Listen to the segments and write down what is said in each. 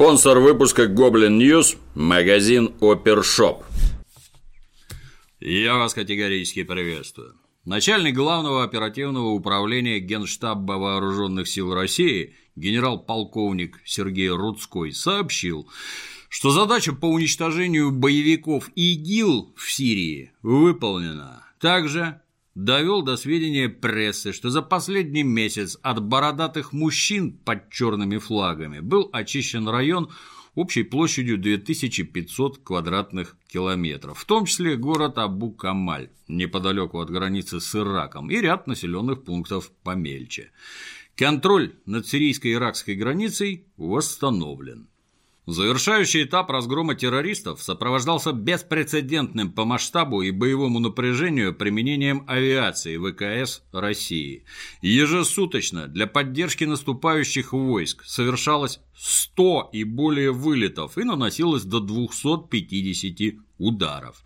Спонсор выпуска Goblin News – магазин Опершоп. Я вас категорически приветствую. Начальник главного оперативного управления Генштаба Вооруженных сил России генерал-полковник Сергей Рудской сообщил, что задача по уничтожению боевиков ИГИЛ в Сирии выполнена. Также довел до сведения прессы, что за последний месяц от бородатых мужчин под черными флагами был очищен район общей площадью 2500 квадратных километров, в том числе город Абу-Камаль, неподалеку от границы с Ираком, и ряд населенных пунктов помельче. Контроль над сирийско-иракской границей восстановлен. Завершающий этап разгрома террористов сопровождался беспрецедентным по масштабу и боевому напряжению применением авиации ВКС России. Ежесуточно для поддержки наступающих войск совершалось 100 и более вылетов и наносилось до 250 ударов.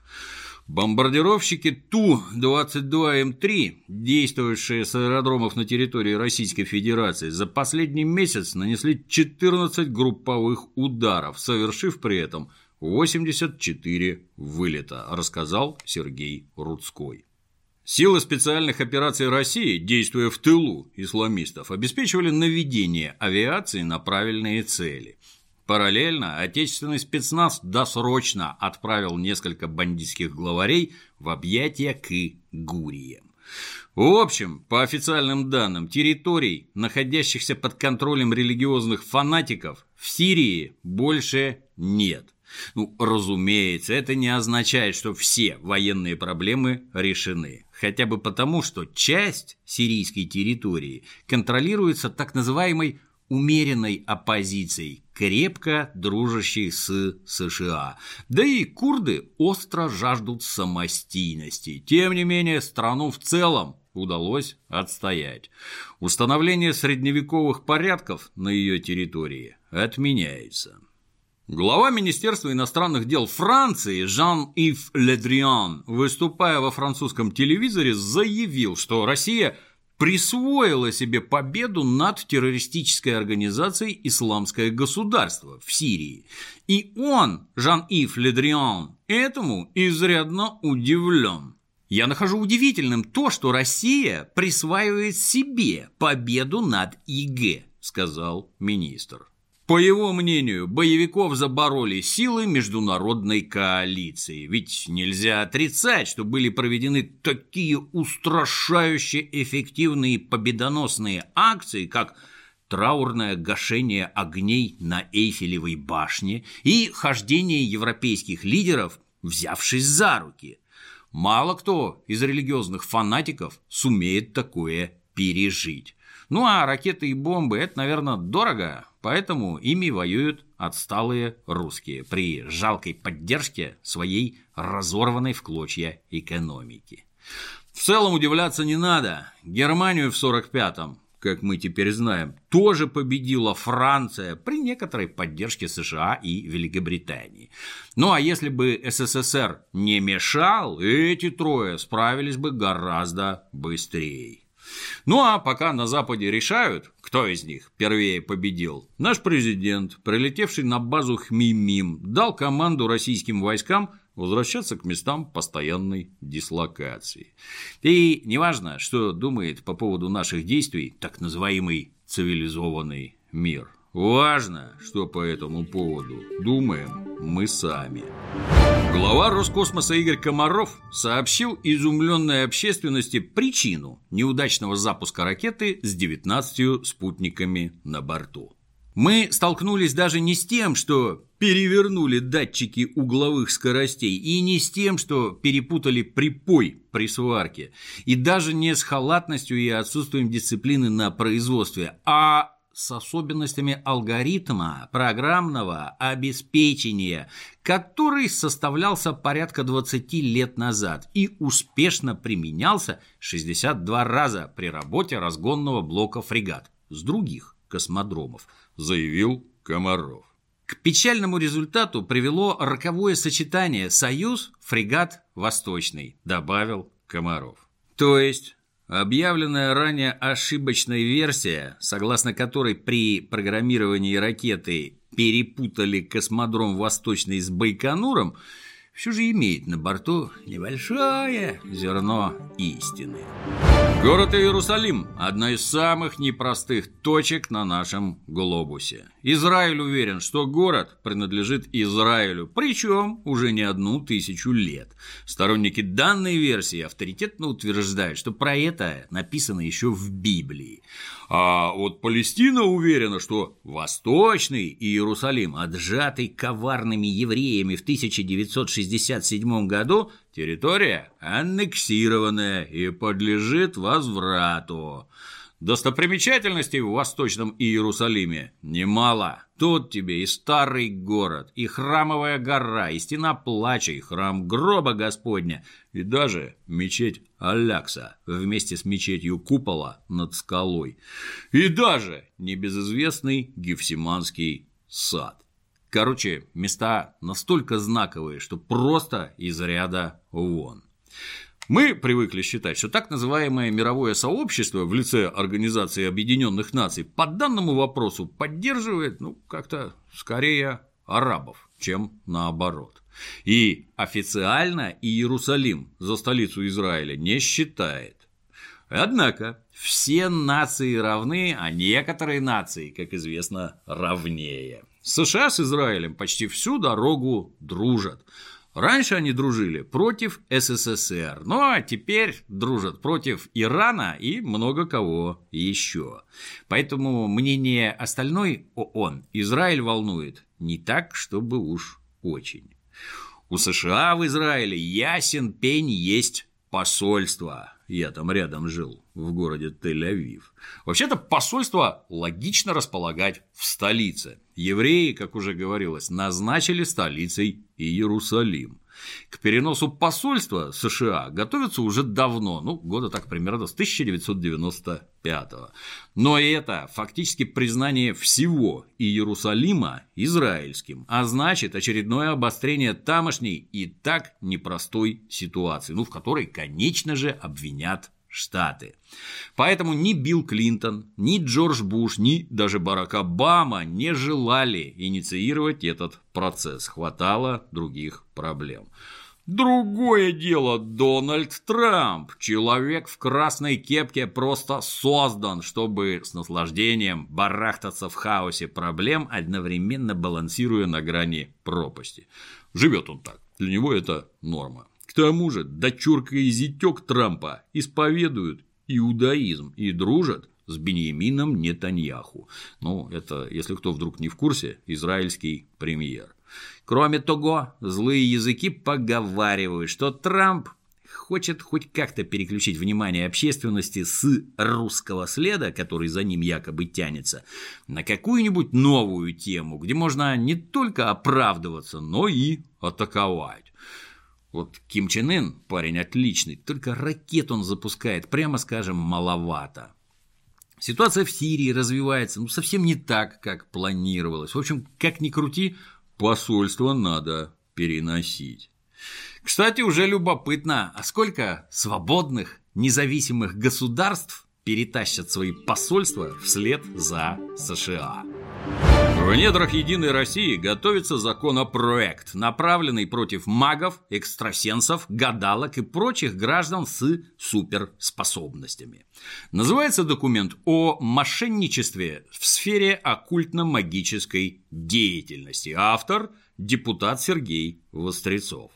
Бомбардировщики Ту-22М3, действовавшие с аэродромов на территории Российской Федерации, за последний месяц нанесли 14 групповых ударов, совершив при этом 84 вылета, рассказал Сергей Рудской. Силы специальных операций России, действуя в тылу исламистов, обеспечивали наведение авиации на правильные цели. Параллельно отечественный спецназ досрочно отправил несколько бандитских главарей в объятия к Гуриям. В общем, по официальным данным, территорий, находящихся под контролем религиозных фанатиков, в Сирии больше нет. Ну, разумеется, это не означает, что все военные проблемы решены. Хотя бы потому, что часть сирийской территории контролируется так называемой умеренной оппозицией, крепко дружащей с США. Да и курды остро жаждут самостийности. Тем не менее, страну в целом удалось отстоять. Установление средневековых порядков на ее территории отменяется. Глава Министерства иностранных дел Франции Жан-Ив Ледриан, выступая во французском телевизоре, заявил, что Россия – присвоила себе победу над террористической организацией «Исламское государство» в Сирии. И он, Жан-Ив Ледриан, этому изрядно удивлен. Я нахожу удивительным то, что Россия присваивает себе победу над ИГ, сказал министр. По его мнению, боевиков забороли силы международной коалиции, ведь нельзя отрицать, что были проведены такие устрашающе эффективные победоносные акции, как траурное гашение огней на Эйфелевой башне и хождение европейских лидеров, взявшись за руки. Мало кто из религиозных фанатиков сумеет такое пережить. Ну а ракеты и бомбы – это, наверное, дорого, поэтому ими воюют отсталые русские при жалкой поддержке своей разорванной в клочья экономики. В целом удивляться не надо. Германию в 45-м, как мы теперь знаем, тоже победила Франция при некоторой поддержке США и Великобритании. Ну а если бы СССР не мешал, эти трое справились бы гораздо быстрее. Ну а пока на Западе решают, кто из них первее победил, наш президент, прилетевший на базу Хмимим, дал команду российским войскам возвращаться к местам постоянной дислокации. И неважно, что думает по поводу наших действий так называемый цивилизованный мир. Важно, что по этому поводу думаем мы сами. Глава Роскосмоса Игорь Комаров сообщил изумленной общественности причину неудачного запуска ракеты с 19 спутниками на борту. Мы столкнулись даже не с тем, что перевернули датчики угловых скоростей, и не с тем, что перепутали припой при сварке, и даже не с халатностью и отсутствием дисциплины на производстве, а с особенностями алгоритма программного обеспечения, который составлялся порядка 20 лет назад и успешно применялся 62 раза при работе разгонного блока «Фрегат» с других космодромов, заявил Комаров. К печальному результату привело роковое сочетание «Союз», «Фрегат», «Восточный», добавил Комаров. То есть Объявленная ранее ошибочная версия, согласно которой при программировании ракеты перепутали космодром Восточный с Байконуром, все же имеет на борту небольшое зерно истины. Город Иерусалим – одна из самых непростых точек на нашем глобусе. Израиль уверен, что город принадлежит Израилю, причем уже не одну тысячу лет. Сторонники данной версии авторитетно утверждают, что про это написано еще в Библии. А вот Палестина уверена, что Восточный Иерусалим, отжатый коварными евреями в 1967 году, территория аннексированная и подлежит возврату. Достопримечательностей в Восточном Иерусалиме немало. Тут тебе и старый город, и храмовая гора, и стена плача, и храм гроба Господня, и даже мечеть Алякса вместе с мечетью купола над скалой, и даже небезызвестный Гефсиманский сад. Короче, места настолько знаковые, что просто из ряда вон. Мы привыкли считать, что так называемое мировое сообщество в лице Организации Объединенных Наций по данному вопросу поддерживает, ну, как-то скорее арабов, чем наоборот. И официально Иерусалим за столицу Израиля не считает. Однако все нации равны, а некоторые нации, как известно, равнее. США с Израилем почти всю дорогу дружат. Раньше они дружили против СССР, ну а теперь дружат против Ирана и много кого еще. Поэтому мнение остальной ООН Израиль волнует не так, чтобы уж очень. У США в Израиле ясен пень есть посольство. Я там рядом жил, в городе Тель-Авив. Вообще-то посольство логично располагать в столице. Евреи, как уже говорилось, назначили столицей Иерусалим. К переносу посольства США готовятся уже давно, ну, года так примерно с 1995 -го. Но это фактически признание всего Иерусалима израильским, а значит очередное обострение тамошней и так непростой ситуации, ну, в которой, конечно же, обвинят Штаты. Поэтому ни Билл Клинтон, ни Джордж Буш, ни даже Барак Обама не желали инициировать этот процесс. Хватало других проблем. Другое дело Дональд Трамп. Человек в красной кепке просто создан, чтобы с наслаждением барахтаться в хаосе проблем, одновременно балансируя на грани пропасти. Живет он так. Для него это норма. К тому же дочурка и зятек Трампа исповедуют иудаизм и дружат с Беньямином Нетаньяху. Ну, это, если кто вдруг не в курсе, израильский премьер. Кроме того, злые языки поговаривают, что Трамп хочет хоть как-то переключить внимание общественности с русского следа, который за ним якобы тянется, на какую-нибудь новую тему, где можно не только оправдываться, но и атаковать. Вот Ким Чен Ын, парень отличный, только ракет он запускает, прямо скажем, маловато. Ситуация в Сирии развивается ну, совсем не так, как планировалось. В общем, как ни крути, посольство надо переносить. Кстати, уже любопытно, а сколько свободных, независимых государств перетащат свои посольства вслед за США? В недрах Единой России готовится законопроект, направленный против магов, экстрасенсов, гадалок и прочих граждан с суперспособностями. Называется документ о мошенничестве в сфере оккультно-магической деятельности. Автор – депутат Сергей Вострецов.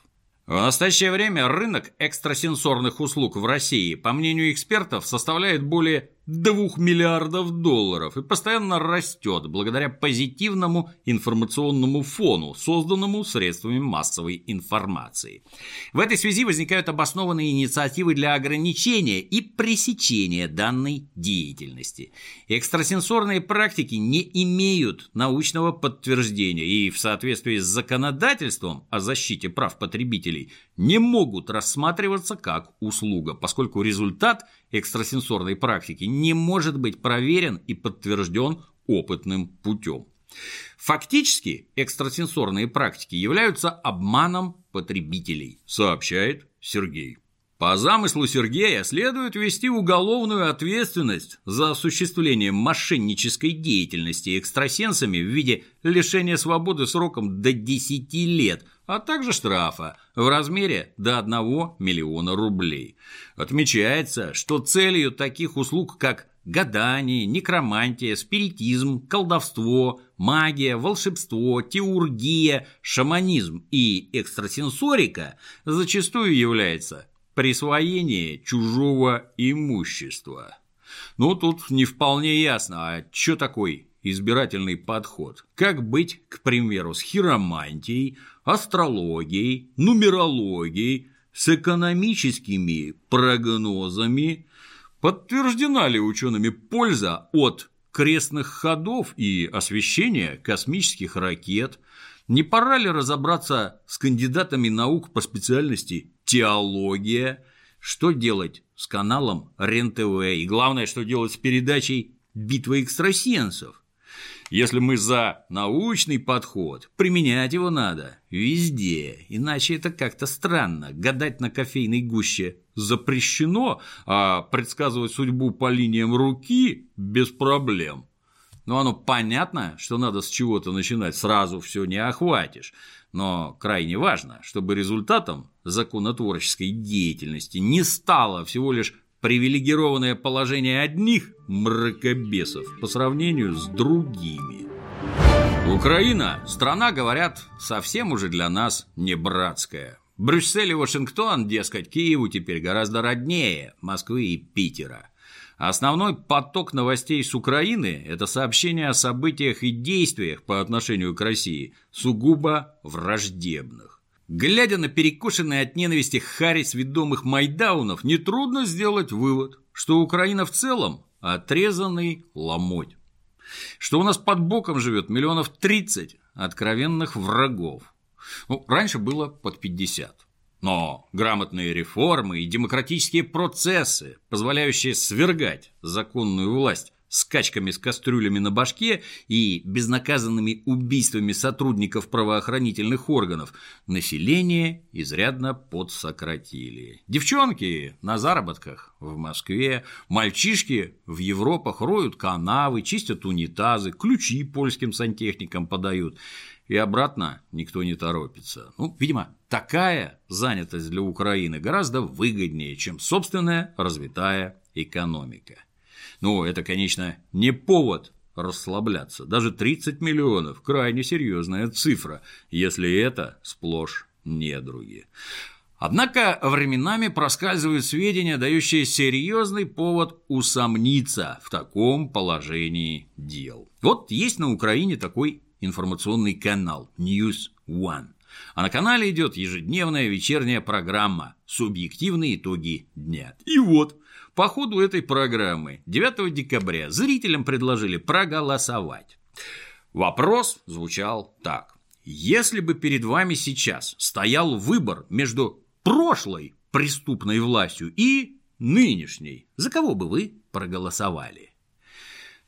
В настоящее время рынок экстрасенсорных услуг в России, по мнению экспертов, составляет более 2 миллиардов долларов и постоянно растет благодаря позитивному информационному фону, созданному средствами массовой информации. В этой связи возникают обоснованные инициативы для ограничения и пресечения данной деятельности. Экстрасенсорные практики не имеют научного подтверждения и в соответствии с законодательством о защите прав потребителей не могут рассматриваться как услуга, поскольку результат экстрасенсорной практики не может быть проверен и подтвержден опытным путем. Фактически экстрасенсорные практики являются обманом потребителей, сообщает Сергей По замыслу Сергея следует ввести уголовную ответственность за осуществление мошеннической деятельности экстрасенсами в виде лишения свободы сроком до 10 лет, а также штрафа в размере до 1 миллиона рублей. Отмечается, что целью таких услуг, как гадание, некромантия, спиритизм, колдовство, магия, волшебство, теургия, шаманизм и экстрасенсорика зачастую является присвоение чужого имущества. Ну, тут не вполне ясно, а что такой избирательный подход? Как быть, к примеру, с хиромантией, астрологией, нумерологией, с экономическими прогнозами? Подтверждена ли учеными польза от крестных ходов и освещения космических ракет? Не пора ли разобраться с кандидатами наук по специальности теология, что делать с каналом РЕН-ТВ и главное, что делать с передачей «Битва экстрасенсов». Если мы за научный подход, применять его надо везде, иначе это как-то странно. Гадать на кофейной гуще запрещено, а предсказывать судьбу по линиям руки без проблем. Но оно понятно, что надо с чего-то начинать, сразу все не охватишь. Но крайне важно, чтобы результатом законотворческой деятельности не стало всего лишь привилегированное положение одних мракобесов по сравнению с другими. Украина – страна, говорят, совсем уже для нас не братская. Брюссель и Вашингтон, дескать, Киеву теперь гораздо роднее Москвы и Питера – Основной поток новостей с Украины – это сообщения о событиях и действиях по отношению к России, сугубо враждебных. Глядя на перекошенные от ненависти харис ведомых майдаунов, нетрудно сделать вывод, что Украина в целом – отрезанный ломоть. Что у нас под боком живет миллионов 30 откровенных врагов. Ну, раньше было под 50. Но грамотные реформы и демократические процессы, позволяющие свергать законную власть скачками с кастрюлями на башке и безнаказанными убийствами сотрудников правоохранительных органов, население изрядно подсократили. Девчонки на заработках в Москве, мальчишки в Европах роют канавы, чистят унитазы, ключи польским сантехникам подают и обратно никто не торопится. Ну, видимо, такая занятость для Украины гораздо выгоднее, чем собственная развитая экономика. Ну, это, конечно, не повод расслабляться. Даже 30 миллионов – крайне серьезная цифра, если это сплошь недруги. Однако временами проскальзывают сведения, дающие серьезный повод усомниться в таком положении дел. Вот есть на Украине такой информационный канал News One. А на канале идет ежедневная вечерняя программа «Субъективные итоги дня». И вот, по ходу этой программы 9 декабря зрителям предложили проголосовать. Вопрос звучал так. Если бы перед вами сейчас стоял выбор между прошлой преступной властью и нынешней, за кого бы вы проголосовали?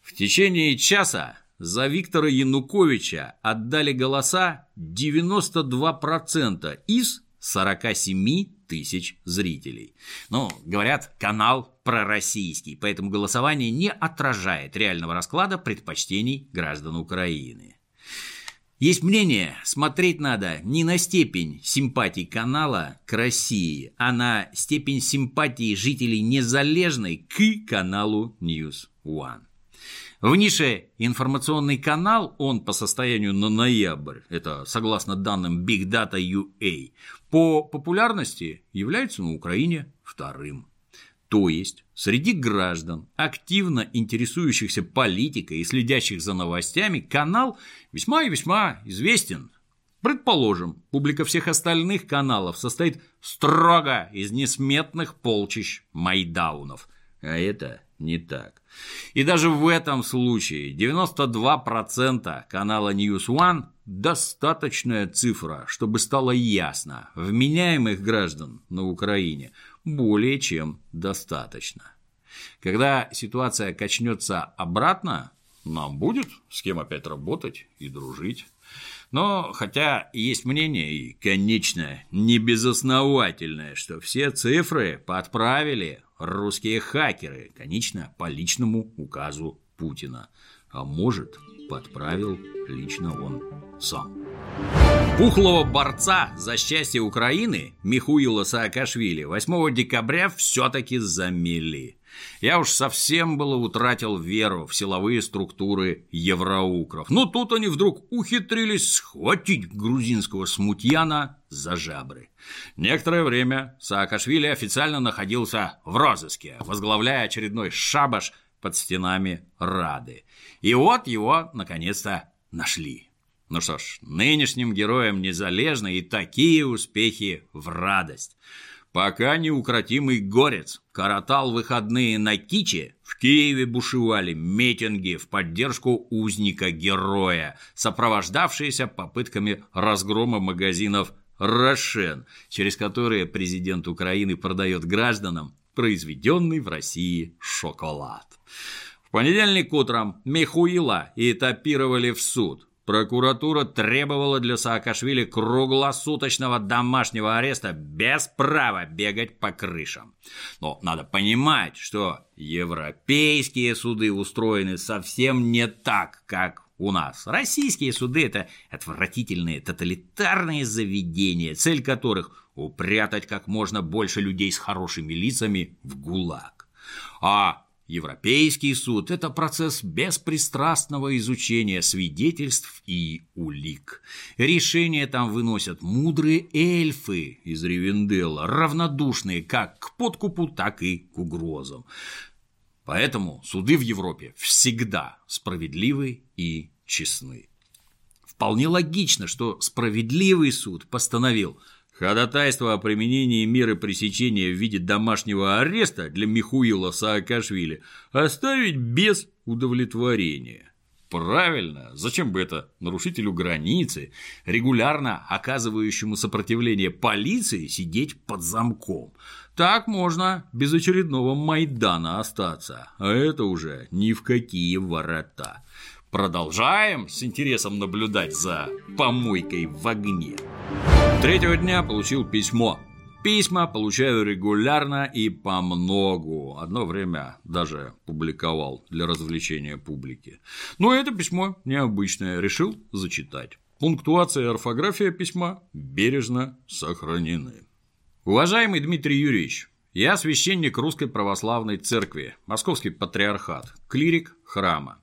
В течение часа за Виктора Януковича отдали голоса 92% из 47 тысяч зрителей. Ну, говорят, канал пророссийский, поэтому голосование не отражает реального расклада предпочтений граждан Украины. Есть мнение, смотреть надо не на степень симпатий канала к России, а на степень симпатии жителей Незалежной к каналу News One. В нише информационный канал, он по состоянию на ноябрь, это согласно данным Big Data UA, по популярности является на Украине вторым. То есть среди граждан, активно интересующихся политикой и следящих за новостями, канал весьма и весьма известен. Предположим, публика всех остальных каналов состоит строго из несметных полчищ майдаунов. А это не так. И даже в этом случае 92% канала News One – достаточная цифра, чтобы стало ясно, вменяемых граждан на Украине более чем достаточно. Когда ситуация качнется обратно, нам будет с кем опять работать и дружить. Но хотя есть мнение, и, конечно, не безосновательное, что все цифры подправили русские хакеры, конечно, по личному указу Путина. А может, подправил лично он сам. Пухлого борца за счастье Украины Михуила Саакашвили 8 декабря все-таки замели. Я уж совсем было утратил веру в силовые структуры евроукров. Но тут они вдруг ухитрились схватить грузинского смутьяна за жабры. Некоторое время Саакашвили официально находился в розыске, возглавляя очередной шабаш под стенами Рады. И вот его, наконец-то, нашли. Ну что ж, нынешним героям незалежно и такие успехи в радость. Пока неукротимый горец коротал выходные на Киче, в Киеве бушевали митинги в поддержку узника-героя, сопровождавшиеся попытками разгрома магазинов «Рошен», через которые президент Украины продает гражданам произведенный в России шоколад. В понедельник утром Михуила этапировали в суд. Прокуратура требовала для Саакашвили круглосуточного домашнего ареста без права бегать по крышам. Но надо понимать, что европейские суды устроены совсем не так, как у нас. Российские суды – это отвратительные тоталитарные заведения, цель которых – упрятать как можно больше людей с хорошими лицами в ГУЛАГ. А Европейский суд – это процесс беспристрастного изучения свидетельств и улик. Решения там выносят мудрые эльфы из Ривенделла, равнодушные как к подкупу, так и к угрозам. Поэтому суды в Европе всегда справедливы и честны. Вполне логично, что справедливый суд постановил – Ходатайство о применении меры пресечения в виде домашнего ареста для Михуила Саакашвили оставить без удовлетворения. Правильно, зачем бы это нарушителю границы, регулярно оказывающему сопротивление полиции, сидеть под замком? Так можно без очередного Майдана остаться, а это уже ни в какие ворота. Продолжаем с интересом наблюдать за помойкой в огне. Третьего дня получил письмо. Письма получаю регулярно и по многу. Одно время даже публиковал для развлечения публики. Но это письмо необычное, решил зачитать. Пунктуация и орфография письма бережно сохранены. Уважаемый Дмитрий Юрьевич, я священник Русской Православной Церкви, Московский Патриархат, клирик храма.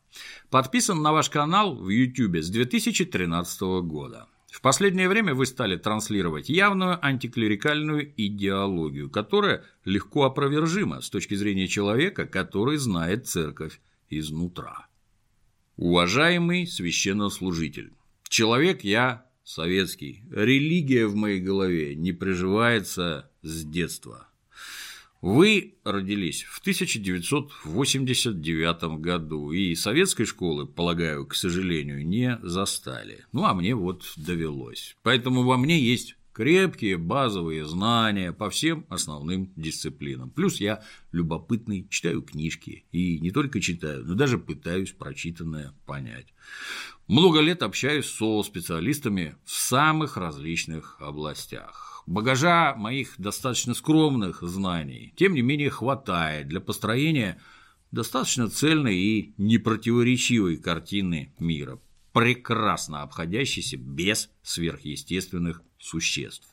Подписан на ваш канал в YouTube с 2013 года. В последнее время вы стали транслировать явную антиклерикальную идеологию, которая легко опровержима с точки зрения человека, который знает церковь изнутра. Уважаемый священнослужитель, человек я советский, религия в моей голове не приживается с детства. Вы родились в 1989 году и советской школы, полагаю, к сожалению, не застали. Ну, а мне вот довелось. Поэтому во мне есть крепкие базовые знания по всем основным дисциплинам. Плюс я любопытный, читаю книжки. И не только читаю, но даже пытаюсь прочитанное понять. Много лет общаюсь со специалистами в самых различных областях. Багажа моих достаточно скромных знаний, тем не менее, хватает для построения достаточно цельной и непротиворечивой картины мира, прекрасно обходящейся без сверхъестественных существ.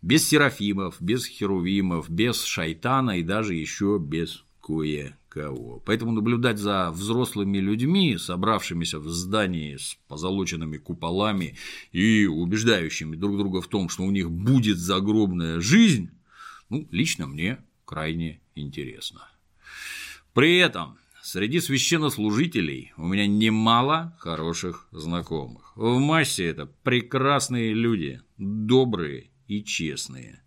Без серафимов, без херувимов, без шайтана и даже еще без кое кого. Поэтому наблюдать за взрослыми людьми, собравшимися в здании с позолоченными куполами и убеждающими друг друга в том, что у них будет загробная жизнь, ну, лично мне крайне интересно. При этом среди священнослужителей у меня немало хороших знакомых. В массе это прекрасные люди, добрые и честные.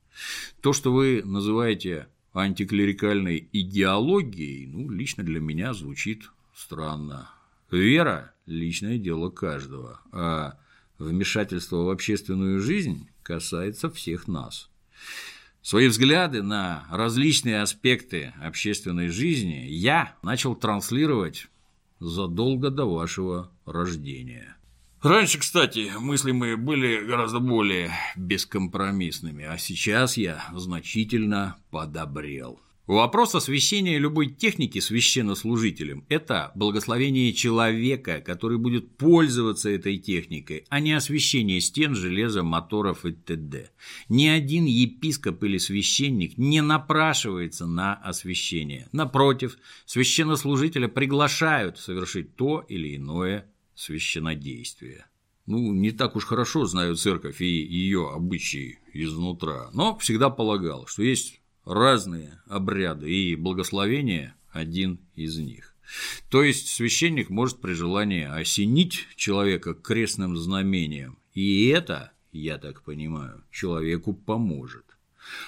То, что вы называете антиклерикальной идеологией, ну, лично для меня звучит странно. Вера – личное дело каждого, а вмешательство в общественную жизнь касается всех нас. Свои взгляды на различные аспекты общественной жизни я начал транслировать задолго до вашего рождения. Раньше, кстати, мысли мои были гораздо более бескомпромиссными, а сейчас я значительно подобрел. Вопрос освящения любой техники священнослужителем – это благословение человека, который будет пользоваться этой техникой, а не освящение стен, железа, моторов и т.д. Ни один епископ или священник не напрашивается на освящение. Напротив, священнослужителя приглашают совершить то или иное священнодействие. Ну, не так уж хорошо знаю церковь и ее обычаи изнутра, но всегда полагал, что есть разные обряды, и благословение – один из них. То есть священник может при желании осенить человека крестным знамением, и это, я так понимаю, человеку поможет.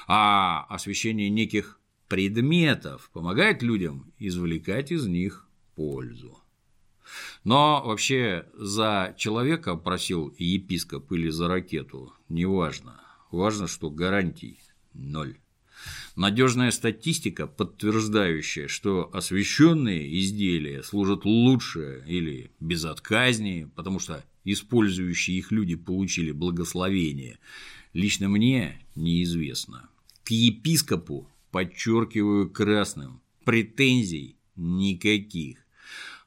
А освящение неких предметов помогает людям извлекать из них пользу. Но вообще за человека просил епископ или за ракету, неважно. Важно, что гарантий ноль. Надежная статистика, подтверждающая, что освещенные изделия служат лучше или безотказнее, потому что использующие их люди получили благословение, лично мне неизвестно. К епископу, подчеркиваю красным, претензий никаких.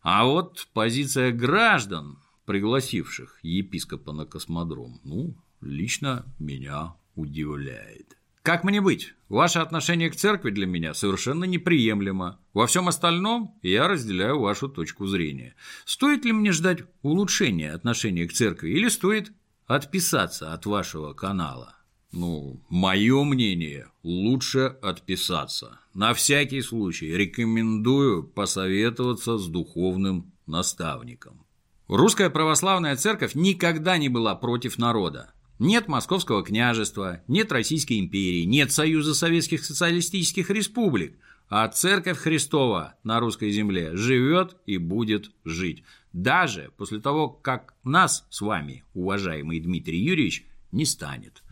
А вот позиция граждан, пригласивших епископа на космодром, ну, лично меня удивляет. Как мне быть? Ваше отношение к церкви для меня совершенно неприемлемо. Во всем остальном я разделяю вашу точку зрения. Стоит ли мне ждать улучшения отношения к церкви или стоит отписаться от вашего канала? Ну, мое мнение, лучше отписаться. На всякий случай рекомендую посоветоваться с духовным наставником. Русская православная церковь никогда не была против народа. Нет Московского княжества, нет Российской империи, нет Союза Советских Социалистических Республик, а Церковь Христова на русской земле живет и будет жить. Даже после того, как нас с вами, уважаемый Дмитрий Юрьевич, не станет.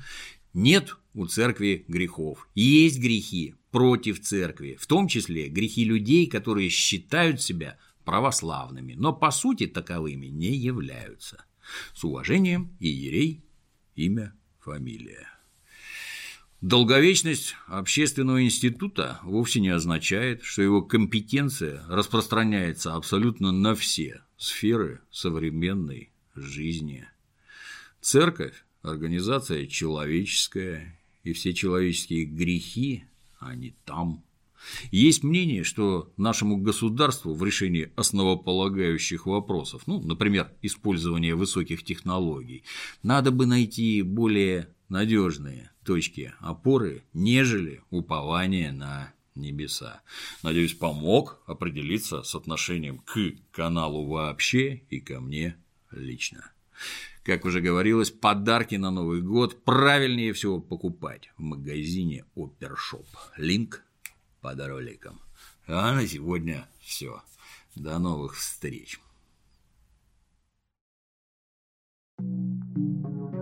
Нет у церкви грехов. Есть грехи против церкви, в том числе грехи людей, которые считают себя православными, но по сути таковыми не являются. С уважением, Иерей имя, фамилия. Долговечность общественного института вовсе не означает, что его компетенция распространяется абсолютно на все сферы современной жизни. Церковь – организация человеческая, и все человеческие грехи, они там – есть мнение, что нашему государству в решении основополагающих вопросов, ну, например, использования высоких технологий, надо бы найти более надежные точки опоры, нежели упование на небеса. Надеюсь, помог определиться с отношением к каналу вообще и ко мне лично. Как уже говорилось, подарки на Новый год правильнее всего покупать в магазине Опершоп. Линк под роликом. А на сегодня все. До новых встреч. thank you